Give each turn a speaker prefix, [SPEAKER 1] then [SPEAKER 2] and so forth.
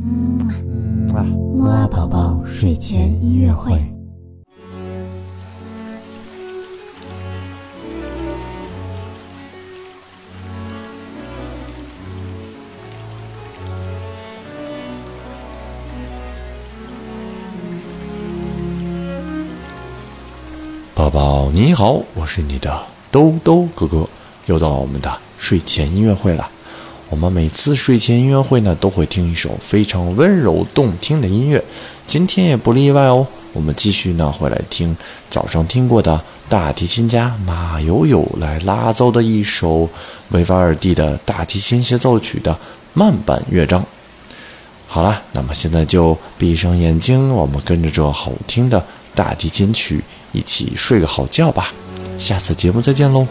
[SPEAKER 1] 嗯啊，木啊宝宝睡前音乐会。
[SPEAKER 2] 宝宝你好，我是你的兜兜哥哥，又到了我们的睡前音乐会了。我们每次睡前音乐会呢，都会听一首非常温柔动听的音乐，今天也不例外哦。我们继续呢，会来听早上听过的大提琴家马友友来拉奏的一首维瓦尔第的大提琴协奏曲的慢板乐章。好了，那么现在就闭上眼睛，我们跟着这好听的大提琴曲一起睡个好觉吧。下次节目再见喽。